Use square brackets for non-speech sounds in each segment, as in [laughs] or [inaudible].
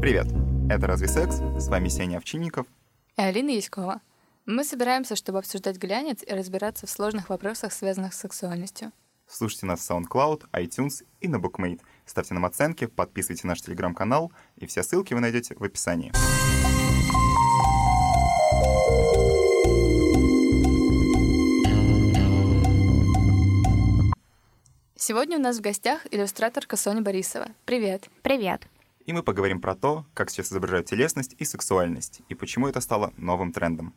Привет! Это «Разве секс?» С вами Сеня Овчинников. и Алина Яськова. Мы собираемся, чтобы обсуждать глянец и разбираться в сложных вопросах, связанных с сексуальностью. Слушайте нас в SoundCloud, iTunes и на BookMate. Ставьте нам оценки, подписывайте наш телеграм-канал, и все ссылки вы найдете в описании. Сегодня у нас в гостях иллюстраторка Соня Борисова. Привет! Привет. И мы поговорим про то, как сейчас изображают телесность и сексуальность, и почему это стало новым трендом.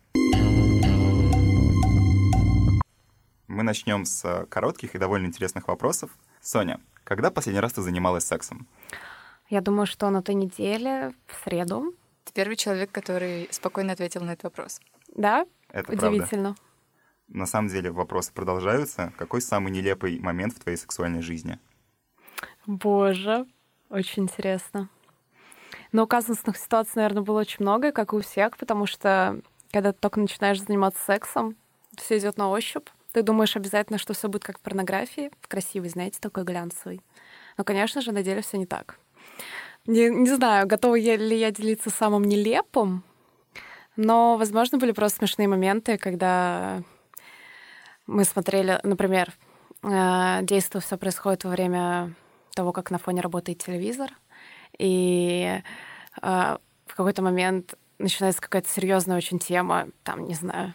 Мы начнем с э, коротких и довольно интересных вопросов. Соня, когда последний раз ты занималась сексом? Я думаю, что на той неделе, в среду. Ты первый человек, который спокойно ответил на этот вопрос. Да? Это правда. На самом деле вопросы продолжаются. Какой самый нелепый момент в твоей сексуальной жизни? Боже, очень интересно. Но казусных ситуаций, наверное, было очень много, как и у всех, потому что когда ты только начинаешь заниматься сексом, все идет на ощупь. Ты думаешь обязательно, что все будет как в порнографии, в красивой, знаете, такой глянцевый. Но, конечно же, на деле все не так. Не, не знаю, готова ли я делиться самым нелепым, но, возможно, были просто смешные моменты, когда мы смотрели, например, э, действие все происходит во время того, как на фоне работает телевизор, и э, в какой-то момент начинается какая-то серьезная очень тема, там, не знаю,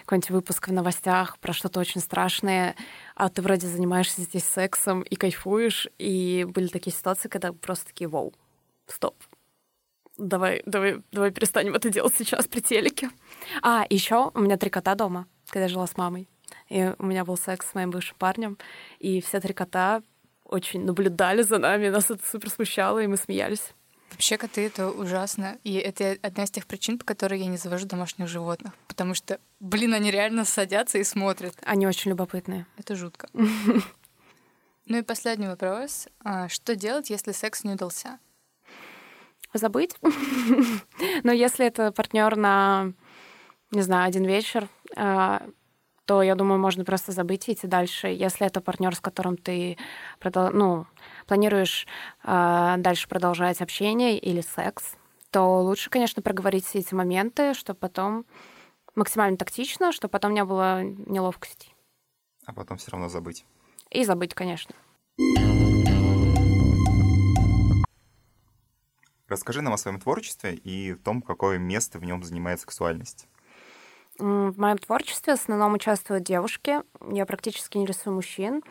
какой-нибудь выпуск в новостях про что-то очень страшное, а ты вроде занимаешься здесь сексом и кайфуешь, и были такие ситуации, когда просто такие, вау, стоп, давай, давай, давай перестанем это делать сейчас при телеке. А, еще у меня три кота дома, когда я жила с мамой. И у меня был секс с моим бывшим парнем, и все три кота очень наблюдали за нами, нас это супер смущало, и мы смеялись. Вообще коты — это ужасно. И это одна из тех причин, по которой я не завожу домашних животных. Потому что, блин, они реально садятся и смотрят. Они очень любопытные. Это жутко. Ну и последний вопрос. А Что делать, если секс не удался? Забыть. [laughs] Но если это партнер на, не знаю, один вечер, а, то, я думаю, можно просто забыть и идти дальше. Если это партнер, с которым ты ну, планируешь а, дальше продолжать общение или секс, то лучше, конечно, проговорить все эти моменты, чтобы потом максимально тактично, чтобы потом не было неловкости. А потом все равно забыть. И забыть, конечно. Расскажи нам о своем творчестве и том, какое место в нем занимает сексуальность. В моем творчестве в основном участвуют девушки. Я практически не рисую мужчин.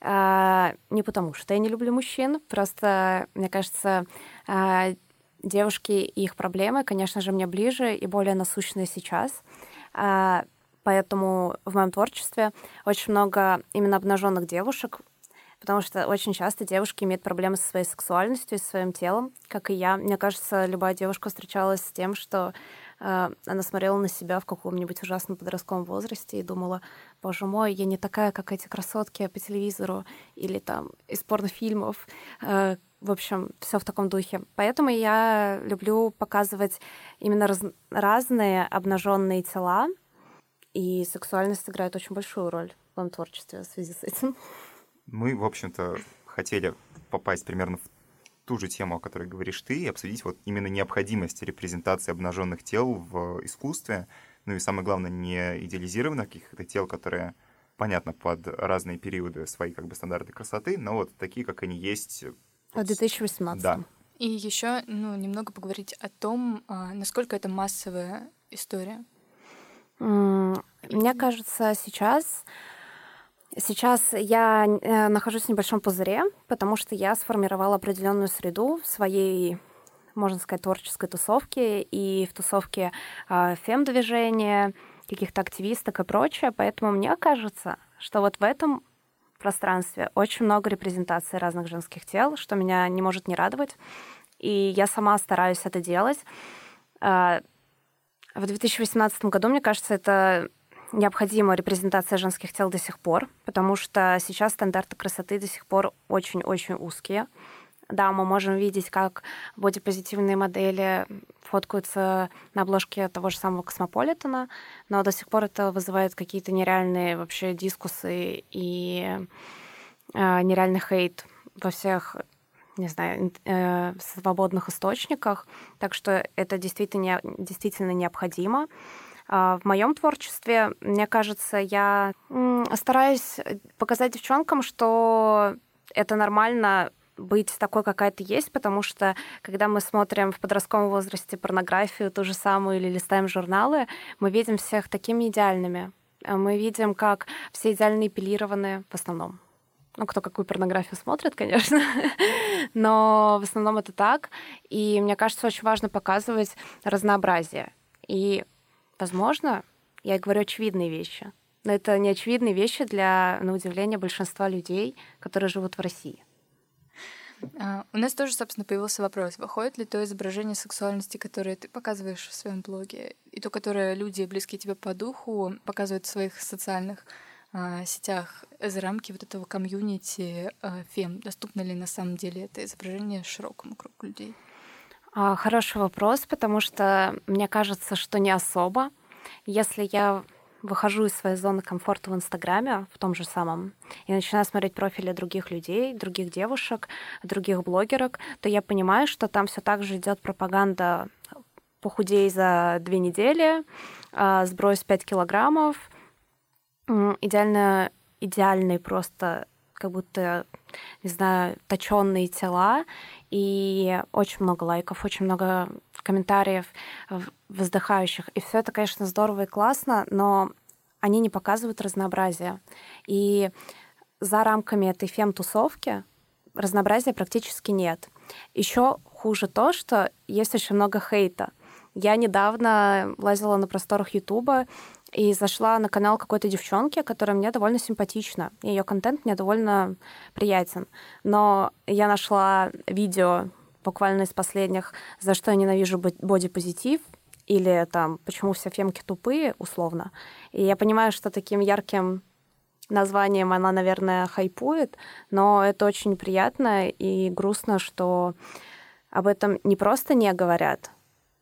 А, Не потому, что я не люблю мужчин, просто, мне кажется, а, девушки и их проблемы, конечно же, мне ближе и более насущные сейчас. А, Поэтому в моем творчестве очень много именно обнаженных девушек, потому что очень часто девушки имеют проблемы со своей сексуальностью и со своим телом, как и я. Мне кажется, любая девушка встречалась с тем, что она смотрела на себя в каком-нибудь ужасном подростковом возрасте и думала, боже мой, я не такая, как эти красотки по телевизору или там из порнофильмов. Э, в общем, все в таком духе. Поэтому я люблю показывать именно раз- разные обнаженные тела, и сексуальность играет очень большую роль в моем творчестве в связи с этим. Мы, в общем-то, хотели попасть примерно в ту же тему, о которой говоришь ты, и обсудить вот именно необходимость репрезентации обнаженных тел в искусстве, ну и самое главное, не идеализированных каких-то тел, которые, понятно, под разные периоды свои как бы стандарты красоты, но вот такие, как они есть. В 2018. Да. И еще, ну, немного поговорить о том, а, насколько это массовая история. Мне кажется, сейчас Сейчас я э, нахожусь в небольшом пузыре, потому что я сформировала определенную среду в своей, можно сказать, творческой тусовке и в тусовке э, фем-движения, каких-то активисток и прочее. Поэтому мне кажется, что вот в этом пространстве очень много репрезентации разных женских тел, что меня не может не радовать. И я сама стараюсь это делать. А, В 2018 году, мне кажется, это необходима репрезентация женских тел до сих пор, потому что сейчас стандарты красоты до сих пор очень-очень узкие. Да, мы можем видеть, как бодипозитивные модели фоткаются на обложке того же самого Космополитена, но до сих пор это вызывает какие-то нереальные вообще дискусы и э, нереальный хейт во всех не знаю, э, свободных источниках, так что это действительно, действительно необходимо. А, в моем творчестве, мне кажется, я стараюсь показать девчонкам, что это нормально быть такой, какая ты есть, потому что когда мы смотрим в подростковом возрасте порнографию ту же самую или листаем журналы, мы видим всех такими идеальными. Мы видим, как все идеально эпилированы в основном. Ну, кто какую порнографию смотрит, конечно. [laughs] Но в основном это так. И мне кажется, очень важно показывать разнообразие. И, возможно, я говорю очевидные вещи. Но это не очевидные вещи для, на удивление, большинства людей, которые живут в России. А, у нас тоже, собственно, появился вопрос. Выходит ли то изображение сексуальности, которое ты показываешь в своем блоге, и то, которое люди, близкие тебе по духу, показывают в своих социальных а, сетях, за рамки вот этого комьюнити а, фем? Доступно ли на самом деле это изображение широкому кругу людей? А, хороший вопрос, потому что мне кажется, что не особо. Если я выхожу из своей зоны комфорта в Инстаграме, в том же самом, и начинаю смотреть профили других людей, других девушек, других блогерок, то я понимаю, что там все так же идет пропаганда похудей за две недели, а, сбрось 5 килограммов, идеально, идеальный просто как будто, не знаю, точенные тела, и очень много лайков, очень много комментариев воздыхающих. И все это, конечно, здорово и классно, но они не показывают разнообразия. И за рамками этой фем-тусовки разнообразия практически нет. Еще хуже то, что есть очень много хейта. Я недавно лазила на просторах Ютуба и зашла на канал какой-то девчонки, которая мне довольно симпатична. Ее контент мне довольно приятен. Но я нашла видео буквально из последних, за что я ненавижу бодипозитив, или там, почему все фемки тупые, условно. И я понимаю, что таким ярким названием она, наверное, хайпует, но это очень приятно и грустно, что об этом не просто не говорят,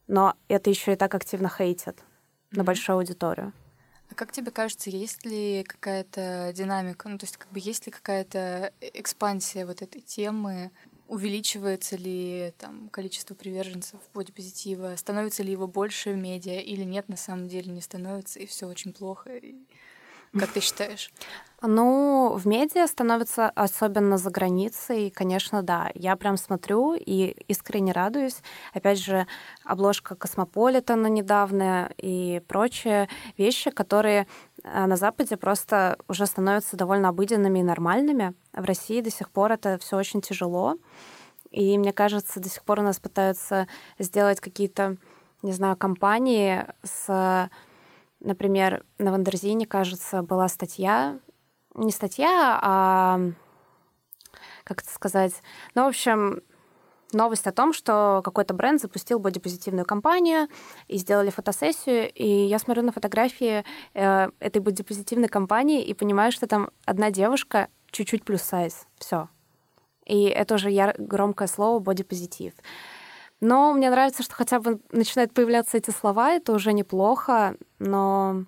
но это еще и так активно хейтят mm-hmm. на большую аудиторию. А как тебе кажется, есть ли какая-то динамика, ну то есть как бы есть ли какая-то экспансия вот этой темы? Увеличивается ли там количество приверженцев бодипозитива? Становится ли его больше в медиа или нет, на самом деле не становится, и все очень плохо? И как ты считаешь? Ну, в медиа становится, особенно за границей, конечно, да. Я прям смотрю и искренне радуюсь. Опять же, обложка Космополитена недавно и прочие вещи, которые э, на Западе просто уже становятся довольно обыденными и нормальными. В России до сих пор это все очень тяжело. И мне кажется, до сих пор у нас пытаются сделать какие-то, не знаю, компании с Например, на Wonderzine, кажется, была статья, не статья, а как это сказать, ну, в общем, новость о том, что какой-то бренд запустил бодипозитивную кампанию и сделали фотосессию, и я смотрю на фотографии э, этой бодипозитивной кампании и понимаю, что там одна девушка чуть-чуть плюс сайз, все. И это уже яр- громкое слово бодипозитив. Но мне нравится, что хотя бы начинают появляться эти слова, это уже неплохо, но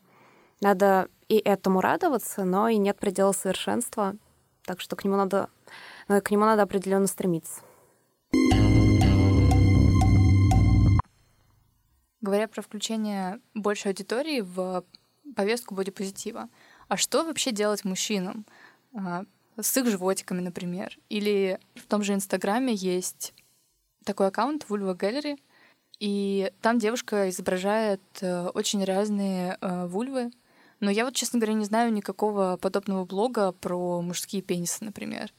надо и этому радоваться, но и нет предела совершенства, так что к нему надо, ну, к нему надо определенно стремиться. Говоря про включение большей аудитории в повестку бодипозитива, а что вообще делать мужчинам? А, с их животиками, например. Или в том же Инстаграме есть такой аккаунт Vulva Gallery, и там девушка изображает э, очень разные э, вульвы. Но я вот, честно говоря, не знаю никакого подобного блога про мужские пенисы, например.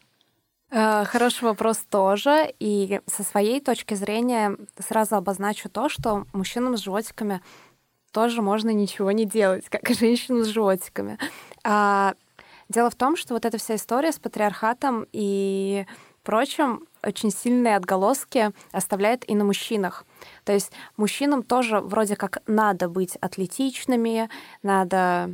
Э, хороший вопрос тоже. И со своей точки зрения сразу обозначу то, что мужчинам с животиками тоже можно ничего не делать, как и женщинам с животиками. А, дело в том, что вот эта вся история с патриархатом и прочим очень сильные отголоски оставляет и на мужчинах. То есть мужчинам тоже вроде как надо быть атлетичными, надо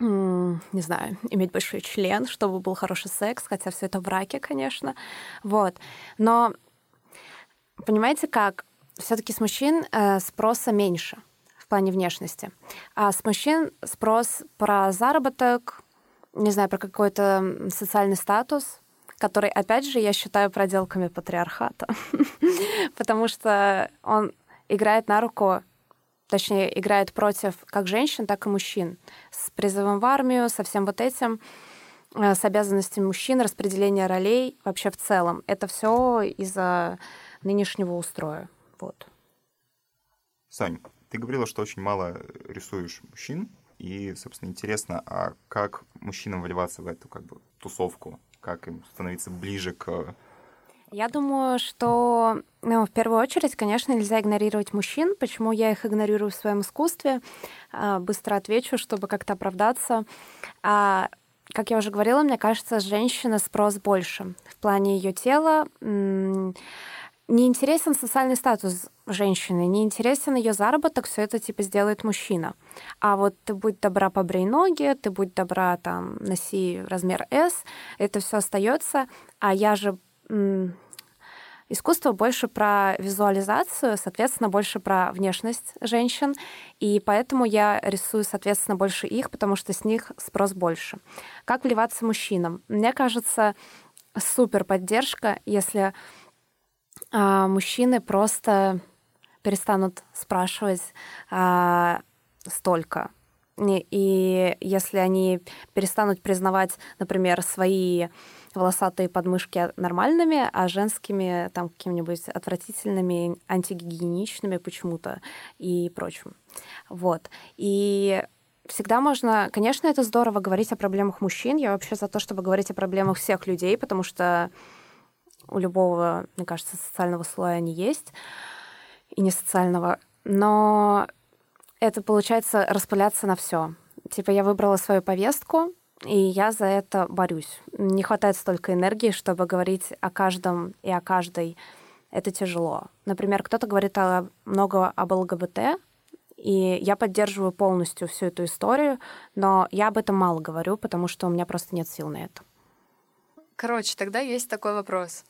не знаю, иметь большой член, чтобы был хороший секс, хотя все это в браке, конечно. Вот. Но понимаете как? Все-таки с мужчин э, спроса меньше в плане внешности. А с мужчин спрос про заработок, не знаю, про какой-то социальный статус, который, опять же, я считаю проделками патриархата, [laughs] потому что он играет на руку точнее, играет против как женщин, так и мужчин. С призывом в армию, со всем вот этим, э, с обязанностями мужчин, распределение ролей вообще в целом. Это все из-за нынешнего устроя. Вот. Сань, ты говорила, что очень мало рисуешь мужчин, и, собственно, интересно, а как мужчинам вливаться в эту как бы тусовку? Как им становиться ближе к я думаю, что ну, в первую очередь, конечно, нельзя игнорировать мужчин. Почему я их игнорирую в своем искусстве? А, быстро отвечу, чтобы как-то оправдаться. А, как я уже говорила, мне кажется, женщина спрос больше. В плане ее тела не интересен социальный статус женщины, не интересен ее заработок, все это типа сделает мужчина. А вот ты будь добра, побрей ноги, ты будь добра, там, носи размер S, это все остается. А я же Искусство больше про визуализацию, соответственно, больше про внешность женщин, и поэтому я рисую, соответственно, больше их, потому что с них спрос больше. Как вливаться мужчинам? Мне кажется, супер поддержка, если а, мужчины просто перестанут спрашивать а, столько. И если они перестанут признавать, например, свои волосатые подмышки нормальными, а женскими там какими-нибудь отвратительными, антигигиеничными почему-то и прочим. Вот. И всегда можно... Конечно, это здорово говорить о проблемах мужчин. Я вообще за то, чтобы говорить о проблемах всех людей, потому что у любого, мне кажется, социального слоя они есть, и не социального. Но это получается распыляться на все. Типа я выбрала свою повестку, и я за это борюсь. Не хватает столько энергии, чтобы говорить о каждом и о каждой. Это тяжело. Например, кто-то говорит о, много об ЛГБТ, и я поддерживаю полностью всю эту историю, но я об этом мало говорю, потому что у меня просто нет сил на это. Короче, тогда есть такой вопрос.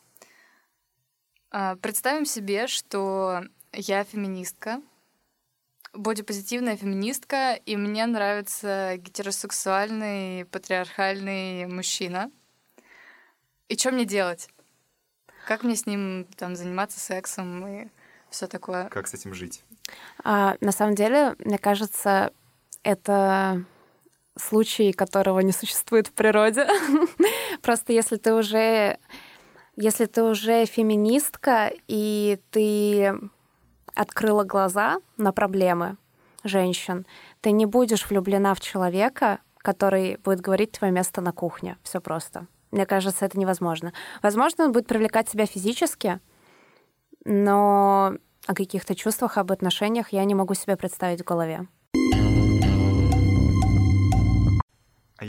А, представим себе, что я феминистка, бодипозитивная феминистка, и мне нравится гетеросексуальный, патриархальный мужчина. И что мне делать? Как мне с ним там заниматься сексом и все такое? Как с этим жить? А, на самом деле, мне кажется, это случай, которого не существует в природе. [laughs] Просто если ты уже если ты уже феминистка и ты открыла глаза на проблемы женщин, ты не будешь влюблена в человека, который будет говорить твое место на кухне. Все просто. Мне кажется, это невозможно. Возможно, он будет привлекать тебя физически, но о каких-то чувствах, об отношениях я не могу себе представить в голове.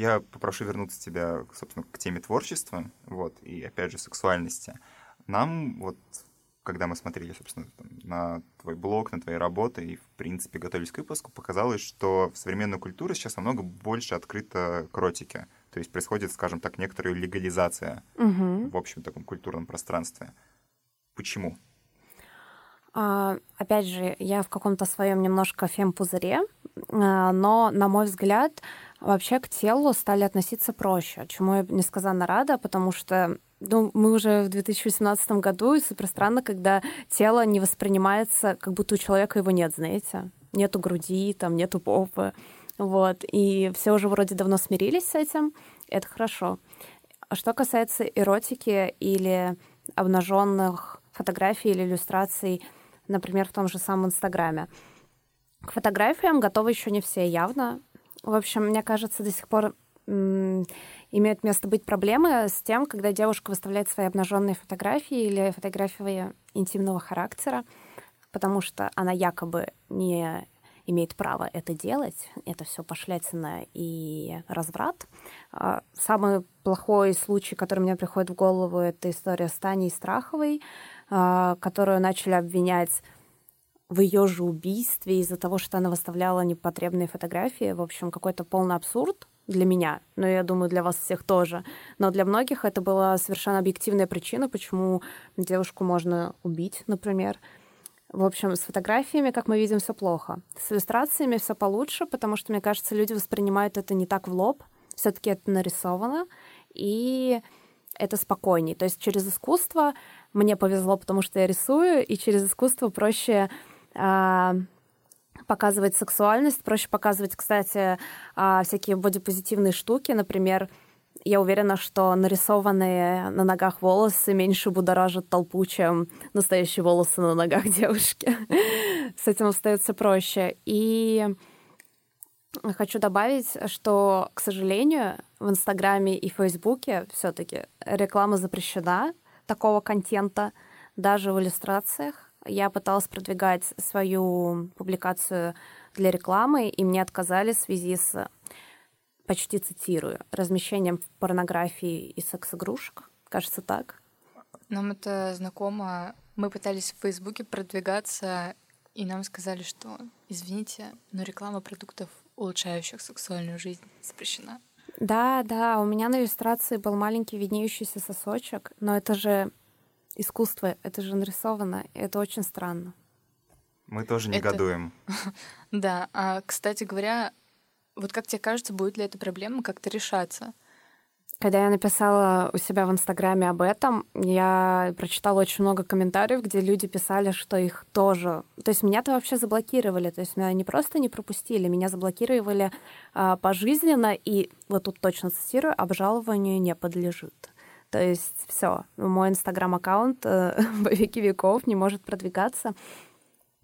Я попрошу вернуться тебя, собственно, к теме творчества, вот, и опять же сексуальности. Нам вот когда мы смотрели, собственно, на твой блог, на твои работы и, в принципе, готовились к выпуску, показалось, что в современной культуре сейчас намного больше открыто к эротике. То есть происходит, скажем так, некоторая легализация угу. в общем таком культурном пространстве. Почему? А, опять же, я в каком-то своем немножко фем-пузыре, а, но, на мой взгляд, вообще к телу стали относиться проще, чему я несказанно рада, потому что ну, мы уже в 2018 году, и супер странно, когда тело не воспринимается, как будто у человека его нет, знаете. Нету груди, там нету попы. Вот. И все уже вроде давно смирились с этим. Это хорошо. А что касается эротики или обнаженных фотографий или иллюстраций, например, в том же самом Инстаграме. К фотографиям готовы еще не все явно. В общем, мне кажется, до сих пор имеют место быть проблемы с тем, когда девушка выставляет свои обнаженные фотографии или фотографии интимного характера, потому что она якобы не имеет право это делать. Это все пошлятина и разврат. А, самый плохой случай, который мне приходит в голову, это история с Таней Страховой, а, которую начали обвинять в ее же убийстве из-за того, что она выставляла непотребные фотографии. В общем, какой-то полный абсурд. для меня, но я думаю, для вас всех тоже. Но для многих это была совершенно объективная причина, почему девушку можно убить, например. В общем, с фотографиями, как мы видим, все плохо. С иллюстрациями все получше, потому что, мне кажется, люди воспринимают это не так в лоб. Все-таки это нарисовано, и это спокойней. То есть через искусство мне повезло, потому что я рисую, и через искусство проще показывать сексуальность, проще показывать, кстати, а, всякие бодипозитивные штуки. Например, я уверена, что нарисованные на ногах волосы меньше будоражат толпу, чем настоящие волосы на ногах [laughs] девушки. С этим остается проще. И хочу добавить, что, к сожалению, в Инстаграме и Фейсбуке все-таки реклама запрещена такого контента, даже в иллюстрациях. Я пыталась продвигать свою публикацию для рекламы, и мне отказали в связи с, почти цитирую, размещением порнографии и секс-игрушек. Кажется, так. Нам это знакомо. Мы пытались в Фейсбуке продвигаться, и нам сказали, что, извините, но реклама продуктов, улучшающих сексуальную жизнь, запрещена. Да, да, у меня на иллюстрации был маленький виднеющийся сосочек, но это же искусство, это же нарисовано, и это очень странно. Мы тоже Это- негодуем. [laughs] Да, а, кстати говоря, вот как тебе кажется, будет ли эта проблема как-то решаться? Когда я написала у себя в Инстаграме об этом, я прочитала очень много комментариев, где люди писали, что их тоже... То есть меня-то вообще заблокировали. То есть меня не просто не пропустили, меня заблокировали а, пожизненно, и вот тут точно цитирую, обжалованию не подлежит. То есть все, мой Инстаграм-аккаунт э, [laughs] во веки веков не может продвигаться.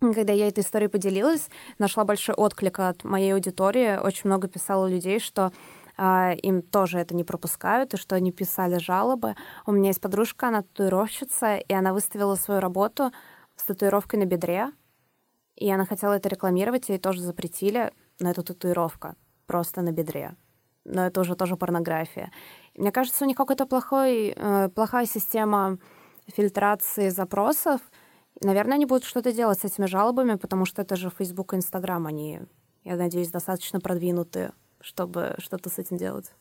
Когда я этой историей поделилась, нашла большой отклик от моей аудитории. Очень много писало людей, что а, им тоже это не пропускают, и что они писали жалобы. У меня есть подружка, она татуировщица, и она выставила свою работу с татуировкой на бедре, и она хотела это рекламировать, ей тоже запретили, но это татуировка просто на бедре. Но это уже тоже порнография. Мне кажется, у них какая-то плохой, э, плохая система фильтрации запросов. Наверное, они будут что-то делать с этими жалобами, потому что это же Facebook и Instagram, они, я надеюсь, достаточно продвинуты, чтобы что-то с этим делать.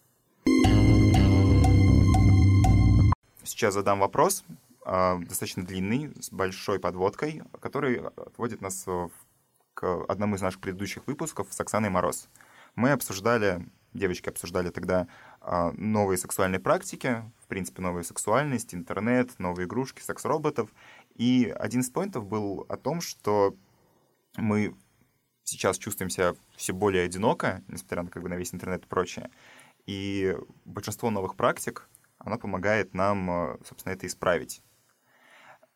Сейчас задам вопрос, а, достаточно длинный, с большой подводкой, который отводит нас э, к одному из наших предыдущих выпусков с Оксаной Мороз. Мы обсуждали, девочки обсуждали тогда а, новые сексуальные практики, в принципе, новая сексуальность, интернет, новые игрушки, секс-роботов. И один из поинтов был о том, что мы сейчас чувствуем себя все более одиноко, несмотря на, как бы, на весь интернет и прочее. И большинство новых практик, она помогает нам, э, собственно, это исправить.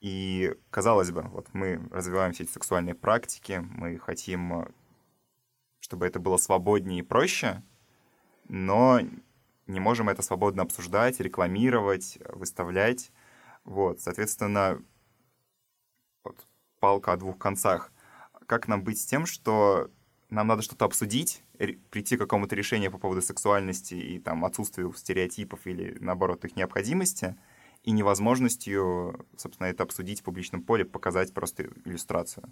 И, казалось бы, вот мы развиваем все эти сексуальные практики, мы хотим, э, чтобы это было свободнее и проще, но не можем это свободно обсуждать, рекламировать, выставлять. Вот, соответственно, вот, палка о двух концах. Как нам быть с тем, что нам надо что-то обсудить, прийти к какому-то решению по поводу сексуальности и там отсутствию стереотипов или, наоборот, их необходимости, и невозможностью, собственно, это обсудить в публичном поле, показать просто иллюстрацию.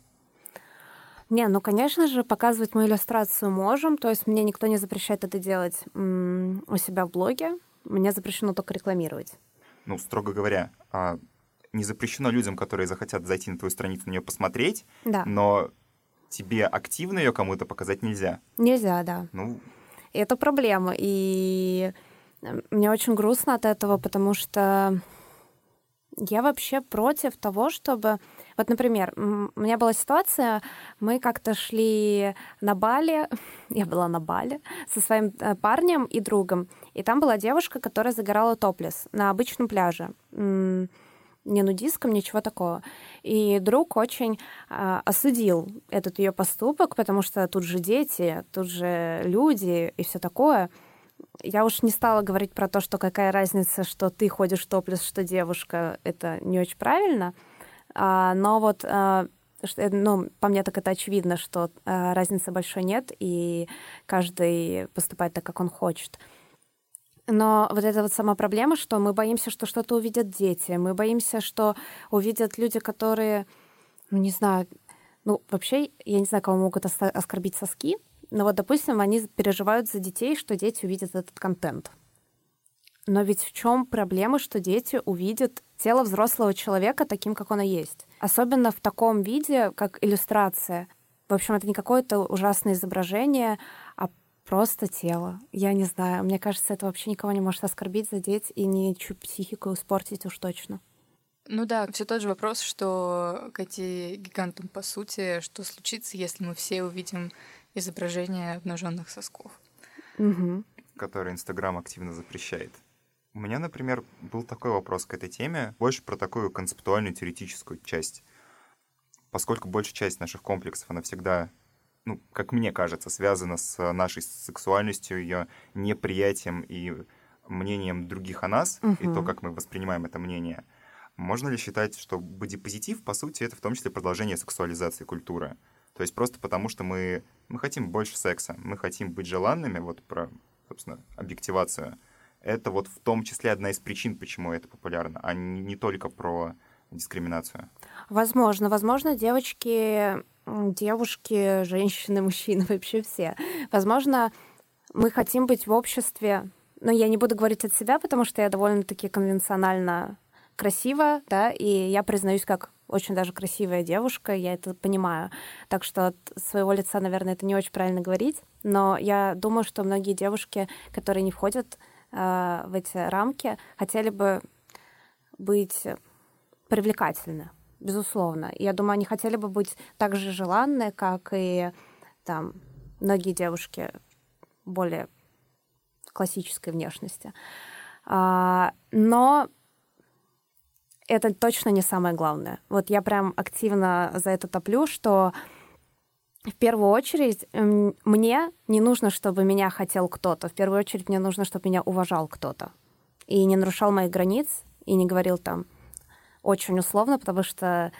Не, ну, конечно же, показывать мы иллюстрацию можем, то есть мне никто не запрещает это делать м, у себя в блоге, мне запрещено только рекламировать. Ну, строго говоря, а, не запрещено людям, которые захотят зайти на твою страницу, на нее посмотреть, Да, но тебе активно ее кому-то показать нельзя. нельзя, да. Ну, И это проблема. И э, мне очень грустно от этого, потому что я вообще против того, чтобы... Вот, например, у меня была ситуация, мы как-то шли на Бали, [laughs] я была на Бали со своим э, парнем и другом, и там была девушка, которая загорала топлес на обычном пляже. Не нудистком, ничего такого. И друг очень а, осудил этот ее поступок, потому что тут же дети, тут же люди и все такое. Я уж не стала говорить про то, что какая разница, что ты ходишь топлес, что девушка, это не очень правильно. А, но вот, а, э, ну, по мне так это очевидно, что а, разницы большой нет, и каждый поступает так, как он хочет. Но вот эта вот сама проблема, что мы боимся, что что-то увидят дети, мы боимся, что увидят люди, которые, ну, не знаю, ну, вообще, я не знаю, кого могут оскорбить соски, Но вот, допустим, они переживают за детей, что дети увидят этот контент. Но ведь в чем проблема, что дети увидят тело взрослого человека таким, как оно есть? Особенно в таком виде, как иллюстрация. В общем, это не какое-то ужасное изображение, а просто тело. Я не знаю. Мне кажется, это вообще никого не может оскорбить, задеть и ничью психику испортить уж точно. Ну да, все тот же вопрос, что к эти гигантам по сути, что случится, если мы все увидим изображение обнаженных сосков. Угу. Который Инстаграм активно запрещает. У меня, например, был такой вопрос к этой теме, больше про такую концептуальную теоретическую часть. Поскольку большая часть наших комплексов, она всегда, ну, как мне кажется, связана с нашей сексуальностью, ее неприятием и мнением других о нас, Мгм. и то, как мы воспринимаем это мнение. Можно ли считать, что бодипозитив, по сути, это в том числе продолжение сексуализации культуры? То есть просто потому, что мы, мы хотим больше секса, мы хотим быть желанными, вот про, собственно, объективацию. Это вот в том числе одна из причин, почему это популярно, а не, не только про дискриминацию. Возможно, возможно, девочки, девушки, женщины, [laughs] мужчины, вообще все. Возможно, мы хотим быть в обществе, но я не буду говорить от себя, потому что я довольно-таки конвенционально красива, да, и я признаюсь как очень даже красивая девушка, я это понимаю. Так что от своего лица, наверное, это не очень правильно говорить, но я думаю, что многие девушки, которые не входят э, в эти рамки, хотели бы быть привлекательны, безусловно. Я думаю, они хотели бы быть так же желанны, как и там многие девушки более классической внешности. А, но это точно не самое главное. Вот я прям активно за это топлю, что в первую очередь м, мне не нужно, чтобы меня хотел кто-то. В первую очередь мне нужно, чтобы меня уважал кто-то. И не нарушал моих границ, и не говорил там очень условно, потому что,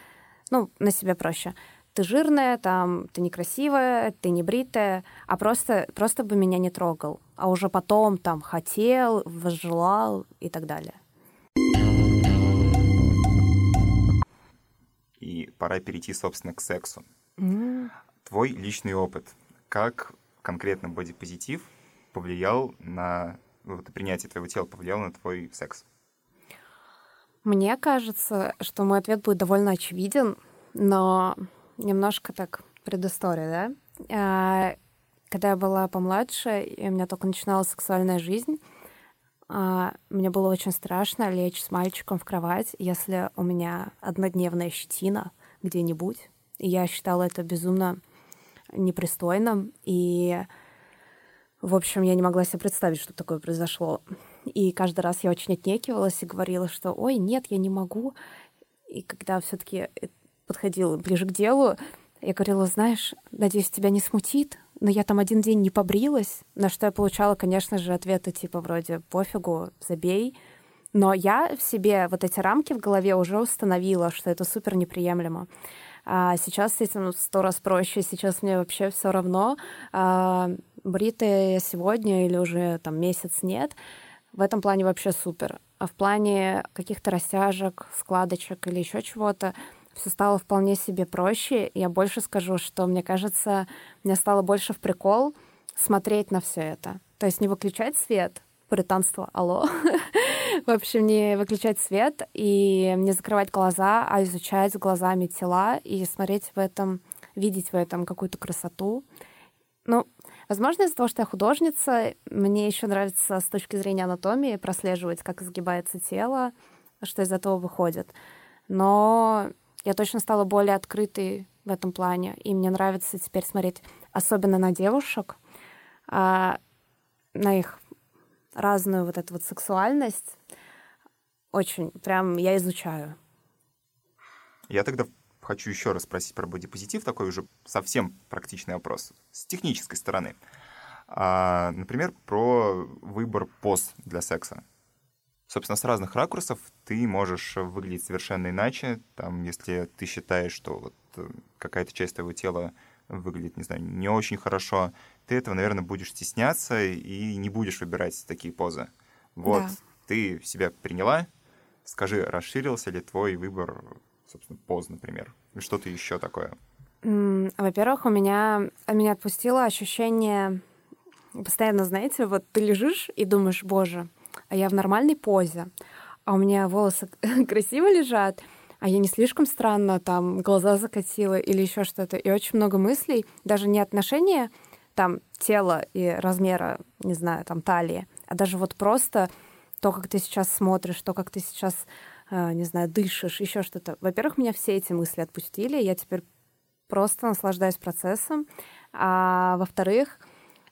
ну, на себе проще. Ты жирная, там, ты некрасивая, ты не бритая, а просто, просто бы меня не трогал. А уже потом там хотел, возжелал и так далее. И пора перейти, собственно, к сексу. Твой личный опыт. Как конкретно бодипозитив повлиял на... Вот принятие твоего тела повлияло на твой секс? Мне кажется, что мой ответ будет довольно очевиден, но немножко так предыстория, да? А, Когда я была помладше, и у меня только начиналась сексуальная жизнь, а, мне было очень страшно лечь с мальчиком в кровать, если у меня однодневная щетина где-нибудь. Я считала это безумно непристойным, и, в общем, я не могла себе представить, что такое произошло. И каждый раз я очень отнекивалась и говорила, что «Ой, нет, я не могу». И когда все таки подходила ближе к делу, я говорила, знаешь, надеюсь, тебя не смутит, но я там один день не побрилась, на что я получала, конечно же, ответы типа вроде «пофигу, забей». Но я в себе вот эти рамки в голове уже установила, что это супер неприемлемо. А сейчас с этим сто раз проще. Сейчас мне вообще все равно, а, бритая я сегодня или уже там месяц нет. В этом плане вообще супер. А в плане каких-то растяжек, складочек или еще чего-то, все стало вполне себе проще. Я больше скажу, что мне кажется, мне стало больше в прикол смотреть на все это. То есть не выключать свет, пуританство, алло. [laughs] В общем, не выключать свет и не закрывать глаза, а изучать глазами тела и смотреть в этом, видеть в этом какую-то красоту. Ну, возможно, из-за того, что я художница, мне еще нравится с точки зрения анатомии прослеживать, как изгибается тело, что из этого выходит. Но я точно стала более открытой в этом плане, и мне нравится теперь смотреть особенно на девушек, а, на их разную вот эту вот сексуальность. Очень, прям я изучаю. Я тогда хочу еще раз спросить про бодипозитив, такой уже совсем практичный вопрос с технической стороны. А, например, про выбор поз для секса. Собственно, с разных ракурсов ты можешь выглядеть совершенно иначе. Там, если ты считаешь, что вот э, какая-то часть твоего тела выглядит, не знаю, не очень хорошо, ты этого, наверное, будешь стесняться и не будешь выбирать такие позы. Вот, Да. ты себя приняла, скажи, расширился ли твой выбор, собственно, поз, например, что-то еще такое? Во-первых, у меня меня отпустило ощущение постоянно, знаете, вот ты лежишь и думаешь, боже, а я в нормальной позе, а у меня волосы [laughs] красиво лежат, а я не слишком странно там глаза закатила или еще что-то. И очень много мыслей, даже не отношения там тела и размера, не знаю, там талии, а даже вот просто то, как ты сейчас смотришь, то, как ты сейчас, э, не знаю, дышишь, еще что-то. Во-первых, меня все эти мысли отпустили, я теперь просто наслаждаюсь процессом. А во-вторых,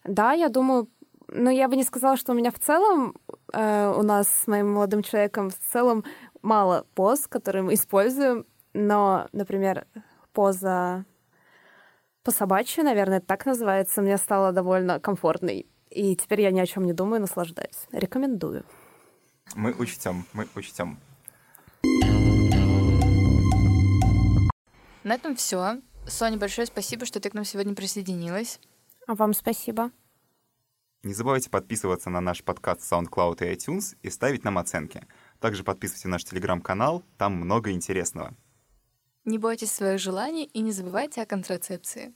да, я думаю, ну, я бы не сказала, что у меня в целом, э, у нас с моим молодым человеком в целом мало поз, которые мы используем, но, например, поза по собачьи, наверное, так называется, мне стала довольно комфортной. И теперь я ни о чем не думаю, наслаждаюсь. Рекомендую. Мы учтем, мы учтем. На этом все. Соня, большое спасибо, что ты к нам сегодня присоединилась. А вам спасибо. Не забывайте подписываться на наш подкаст SoundCloud и iTunes и ставить нам оценки. Также подписывайтесь на наш телеграм-канал, там много интересного. Не бойтесь своих желаний и не забывайте о контрацепции.